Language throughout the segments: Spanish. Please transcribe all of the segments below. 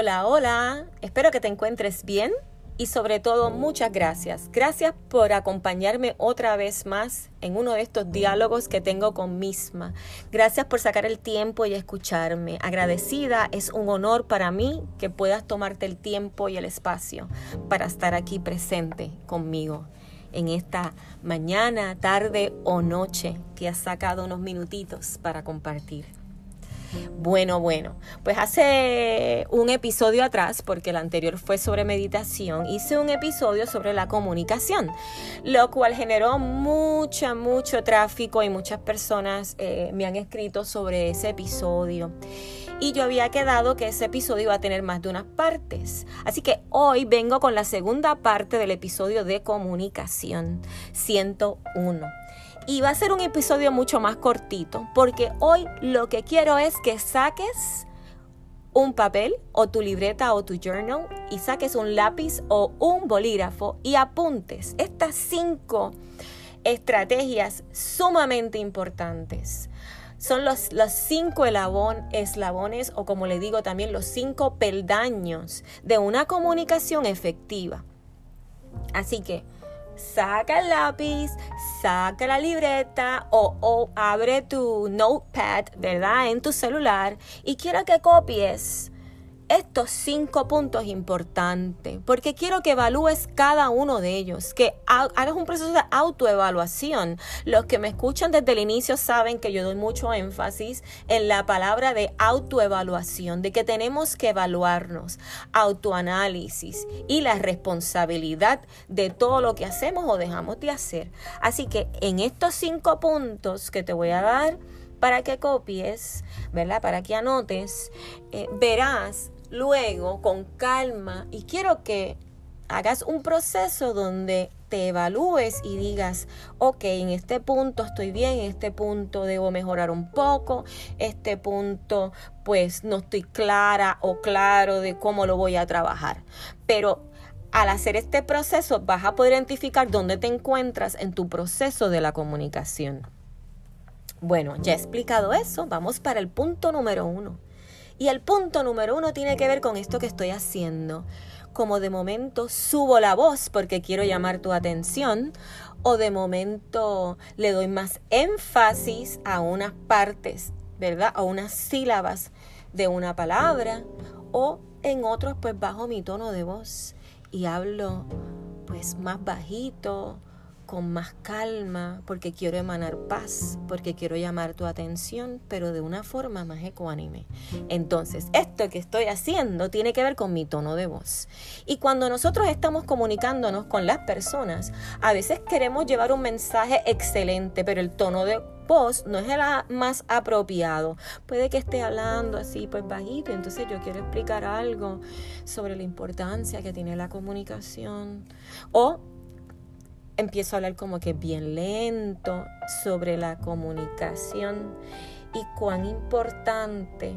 Hola, hola, espero que te encuentres bien y sobre todo muchas gracias. Gracias por acompañarme otra vez más en uno de estos diálogos que tengo con misma. Gracias por sacar el tiempo y escucharme. Agradecida, es un honor para mí que puedas tomarte el tiempo y el espacio para estar aquí presente conmigo en esta mañana, tarde o noche que has sacado unos minutitos para compartir. Bueno, bueno, pues hace un episodio atrás, porque el anterior fue sobre meditación, hice un episodio sobre la comunicación, lo cual generó mucha, mucho tráfico y muchas personas eh, me han escrito sobre ese episodio. Y yo había quedado que ese episodio iba a tener más de unas partes. Así que hoy vengo con la segunda parte del episodio de comunicación 101. Y va a ser un episodio mucho más cortito porque hoy lo que quiero es que saques un papel o tu libreta o tu journal y saques un lápiz o un bolígrafo y apuntes estas cinco estrategias sumamente importantes. Son los, los cinco eslabones o como le digo también los cinco peldaños de una comunicación efectiva. Así que saca el lápiz, saca la libreta o, abre tu notepad, ¿verdad? En tu celular y quiero que copies estos cinco puntos importantes, porque quiero que evalúes cada uno de ellos, que hagas un proceso de autoevaluación. Los que me escuchan desde el inicio saben que yo doy mucho énfasis en la palabra de autoevaluación, de que tenemos que evaluarnos, autoanálisis y la responsabilidad de todo lo que hacemos o dejamos de hacer. Así que en estos cinco puntos que te voy a dar, para que copies, ¿verdad? Para que anotes, eh, verás luego con calma y quiero que hagas un proceso donde te evalúes y digas, ok, en este punto estoy bien, en este punto debo mejorar un poco, este punto pues no estoy clara o claro de cómo lo voy a trabajar. Pero al hacer este proceso vas a poder identificar dónde te encuentras en tu proceso de la comunicación. Bueno, ya he explicado eso, vamos para el punto número uno. Y el punto número uno tiene que ver con esto que estoy haciendo. Como de momento subo la voz porque quiero llamar tu atención o de momento le doy más énfasis a unas partes, ¿verdad? A unas sílabas de una palabra o en otros pues bajo mi tono de voz y hablo pues más bajito con más calma, porque quiero emanar paz, porque quiero llamar tu atención, pero de una forma más ecuánime. Entonces, esto que estoy haciendo tiene que ver con mi tono de voz. Y cuando nosotros estamos comunicándonos con las personas, a veces queremos llevar un mensaje excelente, pero el tono de voz no es el más apropiado. Puede que esté hablando así, pues bajito, entonces yo quiero explicar algo sobre la importancia que tiene la comunicación. O empiezo a hablar como que bien lento sobre la comunicación y cuán importante,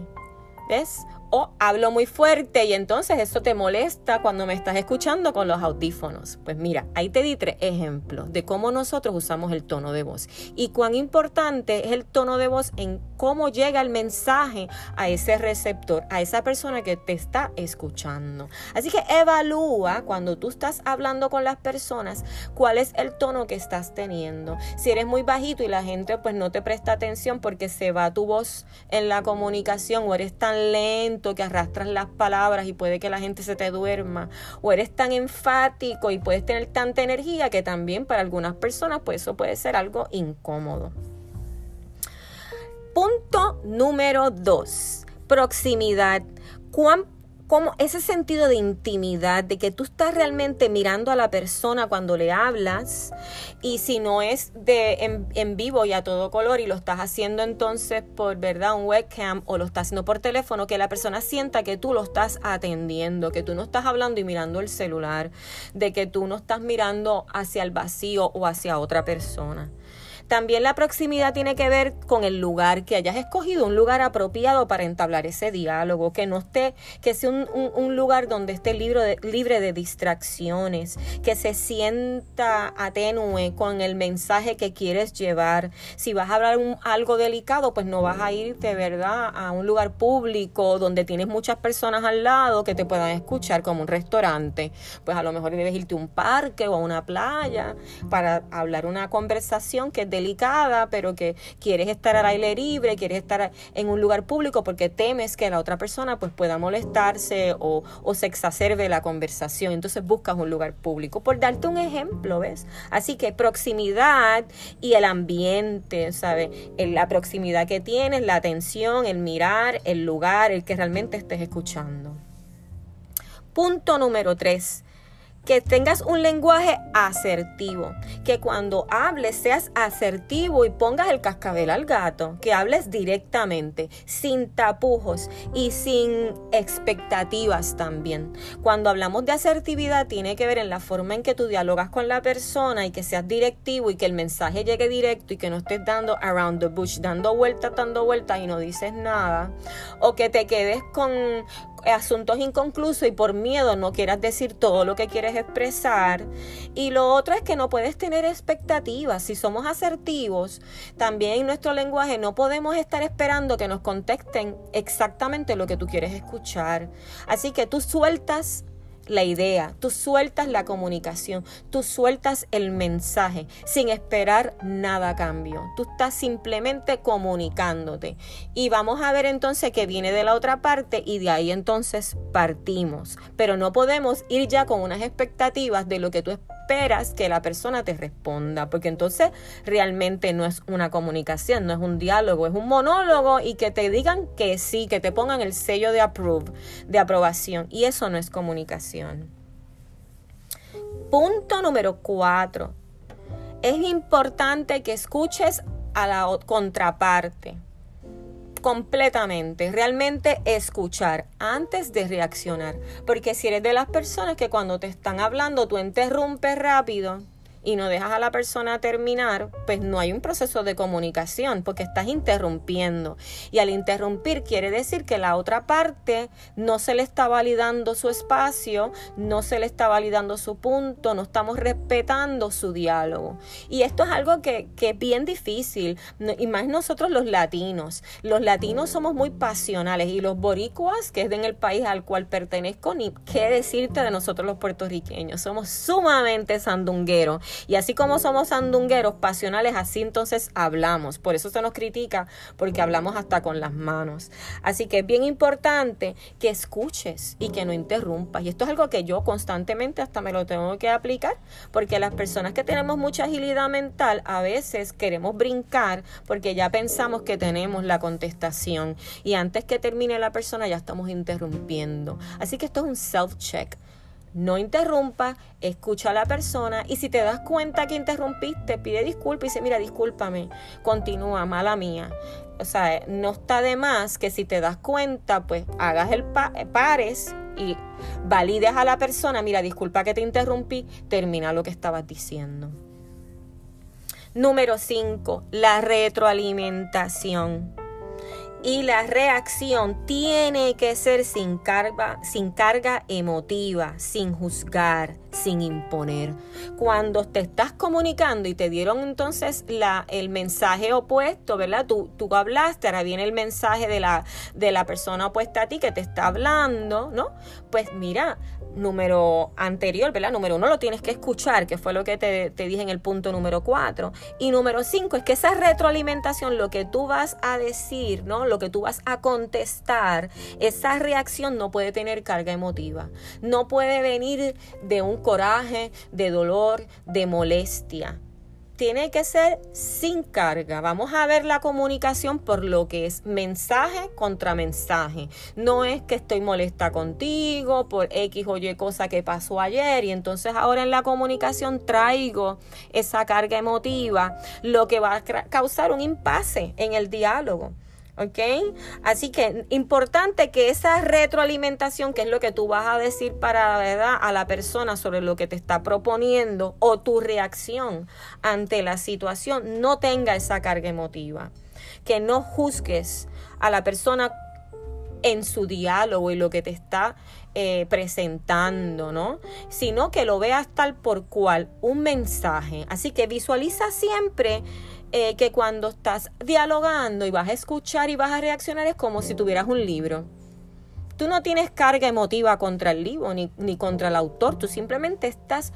¿ves? O hablo muy fuerte y entonces eso te molesta cuando me estás escuchando con los audífonos. Pues mira, ahí te di tres ejemplos de cómo nosotros usamos el tono de voz y cuán importante es el tono de voz en cómo llega el mensaje a ese receptor, a esa persona que te está escuchando. Así que evalúa cuando tú estás hablando con las personas cuál es el tono que estás teniendo. Si eres muy bajito y la gente pues no te presta atención porque se va tu voz en la comunicación o eres tan lento que arrastras las palabras y puede que la gente se te duerma, o eres tan enfático y puedes tener tanta energía que también para algunas personas pues eso puede ser algo incómodo. Punto número dos, proximidad. ¿Cuán como ese sentido de intimidad, de que tú estás realmente mirando a la persona cuando le hablas y si no es de en, vivo y a todo color y lo estás haciendo entonces por verdad un webcam o lo estás haciendo por teléfono, que la persona sienta que tú lo estás atendiendo, que tú no estás hablando y mirando el celular, de que tú no estás mirando hacia el vacío o hacia otra persona. También la proximidad tiene que ver con el lugar, que hayas escogido un lugar apropiado para entablar ese diálogo, que no esté, que sea un, lugar donde esté libre de, libre de distracciones, que se sienta atenue con el mensaje que quieres llevar. Si vas a hablar algo delicado, pues no vas a ir de verdad a un lugar público donde tienes muchas personas al lado que te puedan escuchar como un restaurante. Pues a lo mejor debes irte a un parque o a una playa para hablar una conversación que es delicada, pero que quieres estar al aire libre, quieres estar en un lugar público porque temes que la otra persona pues pueda molestarse o, o se exacerbe la conversación. Entonces buscas un lugar público. Por darte un ejemplo, ¿ves? Así que proximidad y el ambiente, ¿sabes? La proximidad que tienes, la atención, el mirar, el lugar, el que realmente estés escuchando. Punto número tres que tengas un lenguaje asertivo, que cuando hables seas asertivo y pongas el cascabel al gato, que hables directamente, sin tapujos y sin expectativas también. Cuando hablamos de asertividad tiene que ver en la forma en que tú dialogas con la persona y que seas directivo y que el mensaje llegue directo y que no estés dando around the bush, dando vueltas, dando vueltas y no dices nada, o que te quedes con, asuntos inconclusos y por miedo no quieras decir todo lo que quieres expresar. Y lo otro es que no puedes tener expectativas. Si somos asertivos, también en nuestro lenguaje no podemos estar esperando que nos contesten exactamente lo que tú quieres escuchar. Así que tú sueltas la idea, tú sueltas la comunicación, tú sueltas el mensaje sin esperar nada a cambio. Tú estás simplemente comunicándote. Y vamos a ver entonces que viene de la otra parte y de ahí entonces partimos. Pero no podemos ir ya con unas expectativas de lo que tú esperas que la persona te responda, porque entonces realmente no es una comunicación, no es un diálogo, es un monólogo y que te digan que sí, que te pongan el sello de approve, de aprobación, y eso no es comunicación. Punto número cuatro. Es importante que escuches a la contraparte completamente, realmente escuchar antes de reaccionar. Porque si eres de las personas que cuando te están hablando tú interrumpes rápido, y no dejas a la persona terminar, pues no hay un proceso de comunicación porque estás interrumpiendo. Y al interrumpir quiere decir que la otra parte no se le está validando su espacio, no se le está validando su punto, no estamos respetando su diálogo. Y esto es algo que, que es bien difícil, y más nosotros los latinos. Los latinos somos muy pasionales y los boricuas, que es en el país al cual pertenezco, ni qué decirte de nosotros los puertorriqueños. Somos sumamente sandungueros y así como somos sandungueros pasionales, así entonces hablamos. Por eso se nos critica, porque hablamos hasta con las manos. Así que es bien importante que escuches y que no interrumpas. Y esto es algo que yo constantemente hasta me lo tengo que aplicar, porque las personas que tenemos mucha agilidad mental a veces queremos brincar porque ya pensamos que tenemos la contestación y antes que termine la persona ya estamos interrumpiendo. Así que esto es un self-check no interrumpa, escucha a la persona y si te das cuenta que interrumpiste, pide disculpas y dice, mira, discúlpame, continúa, mala mía. O sea, no está de más que si te das cuenta, pues hagas el pares y valides a la persona, mira, disculpa que te interrumpí, termina lo que estabas diciendo. Número 5, la retroalimentación y la reacción tiene que ser sin carga, sin carga emotiva, sin juzgar, sin imponer. Cuando te estás comunicando y te dieron entonces el mensaje opuesto, ¿verdad? Tú, tú hablaste, ahora viene el mensaje de la, de la persona opuesta a ti que te está hablando, ¿no? Pues mira, número anterior, ¿verdad? Número uno lo tienes que escuchar, que fue lo que te, te dije en el punto número cuatro. Y número cinco es que esa retroalimentación, lo que tú vas a decir, ¿no? Lo que tú vas a contestar, esa reacción no puede tener carga emotiva. No puede venir de un coraje, de dolor, de molestia tiene que ser sin carga. Vamos a ver la comunicación por lo que es mensaje contra mensaje. No es que estoy molesta contigo por X o Y cosa que pasó ayer y entonces ahora en la comunicación traigo esa carga emotiva, lo que va a causar un impasse en el diálogo. ¿Ok? Así que importante que esa retroalimentación, que es lo que tú vas a decir para ¿verdad? a la persona sobre lo que te está proponiendo o tu reacción ante la situación, no tenga esa carga emotiva. Que no juzgues a la persona en su diálogo y lo que te está eh, presentando, ¿no? Sino que lo veas tal por cual, un mensaje. Así que visualiza siempre eh, que cuando estás dialogando y vas a escuchar y vas a reaccionar es como si tuvieras un libro. Tú no tienes carga emotiva contra el libro ni, ni contra el autor, tú simplemente estás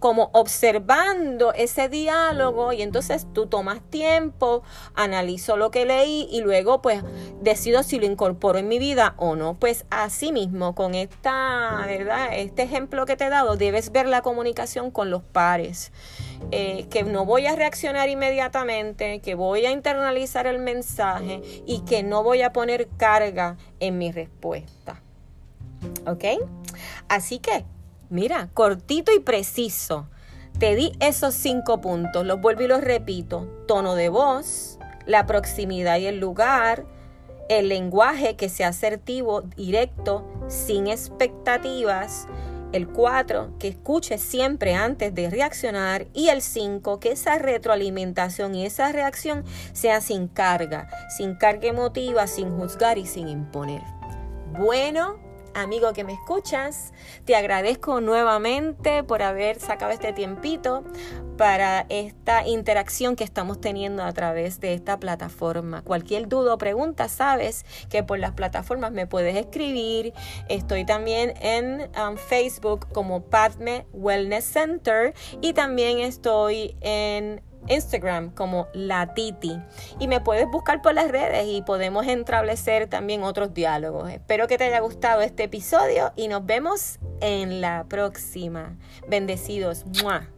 como observando ese diálogo y entonces tú tomas tiempo, analizo lo que leí y luego pues decido si lo incorporo en mi vida o no. Pues así mismo, con esta. Este ejemplo que te he dado, debes ver la comunicación con los pares. Eh, que no voy a reaccionar inmediatamente, que voy a internalizar el mensaje y que no voy a poner carga en mi respuesta. ¿Ok? Así que Mira, cortito y preciso. Te di esos cinco puntos, los vuelvo y los repito. Tono de voz, la proximidad y el lugar, el lenguaje que sea asertivo, directo, sin expectativas. El 4, que escuche siempre antes de reaccionar. Y el 5, que esa retroalimentación y esa reacción sea sin carga, sin carga emotiva, sin juzgar y sin imponer. Bueno, amigo que me escuchas, te agradezco nuevamente por haber sacado este tiempito para esta interacción que estamos teniendo a través de esta plataforma. Cualquier duda o pregunta, sabes que por las plataformas me puedes escribir. Estoy también en um, Facebook como Padme Wellness Center y también estoy en Instagram como La Titi. Y me puedes buscar por las redes y podemos establecer también otros diálogos. Espero que te haya gustado este episodio y nos vemos en la próxima. Bendecidos. ¡Mua!